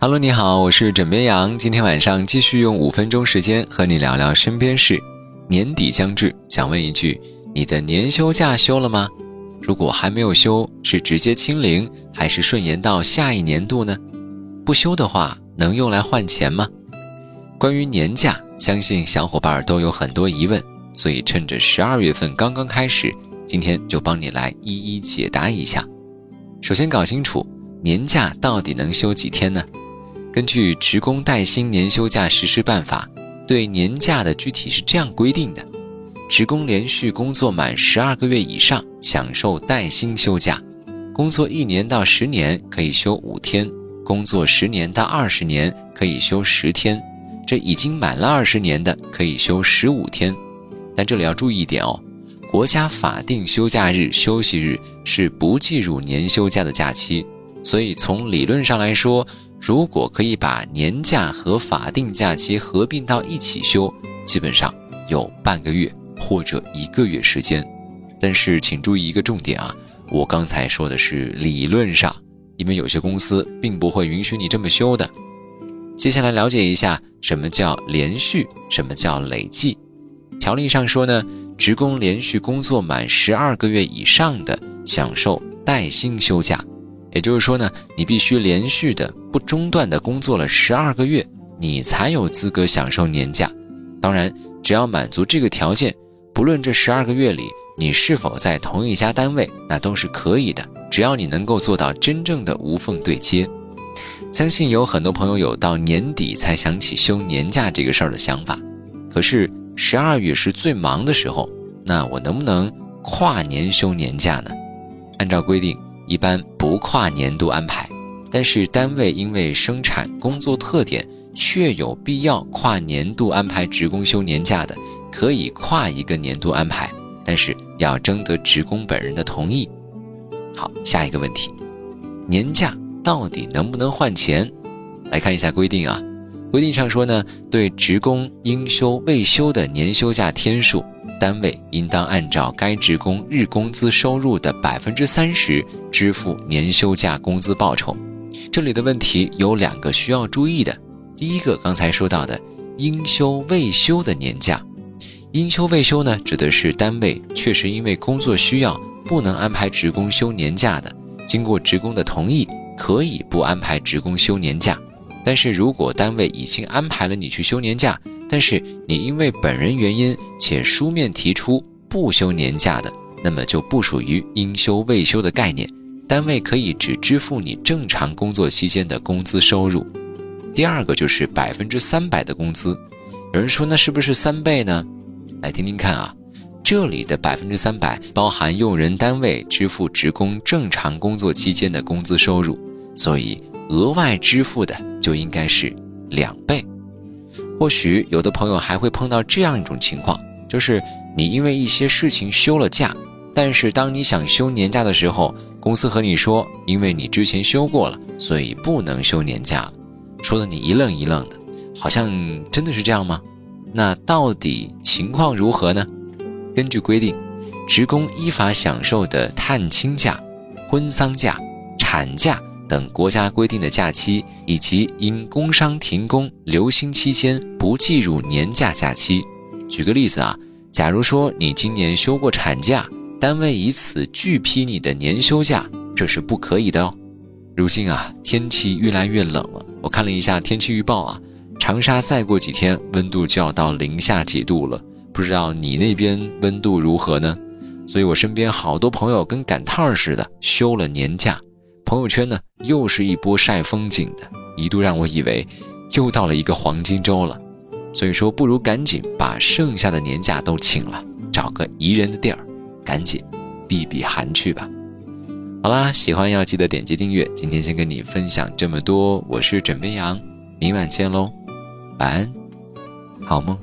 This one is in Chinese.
Hello，你好，我是枕边羊。今天晚上继续用五分钟时间和你聊聊身边事。年底将至，想问一句：你的年休假休了吗？如果还没有休，是直接清零，还是顺延到下一年度呢？不休的话，能用来换钱吗？关于年假，相信小伙伴都有很多疑问，所以趁着十二月份刚刚开始，今天就帮你来一一解答一下。首先搞清楚年假到底能休几天呢？根据《职工带薪年休假实施办法》，对年假的具体是这样规定的：职工连续工作满十二个月以上，享受带薪休假；工作一年到十年可以休五天；工作十年到二十年可以休十天；这已经满了二十年的可以休十五天。但这里要注意一点哦，国家法定休假日、休息日是不计入年休假的假期，所以从理论上来说。如果可以把年假和法定假期合并到一起休，基本上有半个月或者一个月时间。但是请注意一个重点啊，我刚才说的是理论上，因为有些公司并不会允许你这么休的。接下来了解一下什么叫连续，什么叫累计。条例上说呢，职工连续工作满十二个月以上的，享受带薪休假。也就是说呢，你必须连续的、不中断的工作了十二个月，你才有资格享受年假。当然，只要满足这个条件，不论这十二个月里你是否在同一家单位，那都是可以的。只要你能够做到真正的无缝对接，相信有很多朋友有到年底才想起休年假这个事儿的想法。可是十二月是最忙的时候，那我能不能跨年休年假呢？按照规定。一般不跨年度安排，但是单位因为生产工作特点，确有必要跨年度安排职工休年假的，可以跨一个年度安排，但是要征得职工本人的同意。好，下一个问题，年假到底能不能换钱？来看一下规定啊，规定上说呢，对职工应休未休的年休假天数。单位应当按照该职工日工资收入的百分之三十支付年休假工资报酬。这里的问题有两个需要注意的。第一个，刚才说到的应休未休的年假，应休未休呢，指的是单位确实因为工作需要不能安排职工休年假的，经过职工的同意，可以不安排职工休年假。但是如果单位已经安排了你去休年假，但是你因为本人原因且书面提出不休年假的，那么就不属于应休未休的概念，单位可以只支付你正常工作期间的工资收入。第二个就是百分之三百的工资，有人说那是不是三倍呢？来听听看啊，这里的百分之三百包含用人单位支付职工正常工作期间的工资收入，所以额外支付的就应该是两倍。或许有的朋友还会碰到这样一种情况，就是你因为一些事情休了假，但是当你想休年假的时候，公司和你说，因为你之前休过了，所以不能休年假，说的你一愣一愣的，好像真的是这样吗？那到底情况如何呢？根据规定，职工依法享受的探亲假、婚丧假、产假。等国家规定的假期，以及因工伤停工留薪期间不计入年假假期。举个例子啊，假如说你今年休过产假，单位以此拒批你的年休假，这是不可以的哦。如今啊，天气越来越冷了，我看了一下天气预报啊，长沙再过几天温度就要到零下几度了，不知道你那边温度如何呢？所以我身边好多朋友跟赶趟儿似的休了年假。朋友圈呢，又是一波晒风景的，一度让我以为又到了一个黄金周了。所以说，不如赶紧把剩下的年假都请了，找个宜人的地儿，赶紧避避寒去吧。好啦，喜欢要记得点击订阅。今天先跟你分享这么多，我是枕边羊，明晚见喽，晚安，好梦。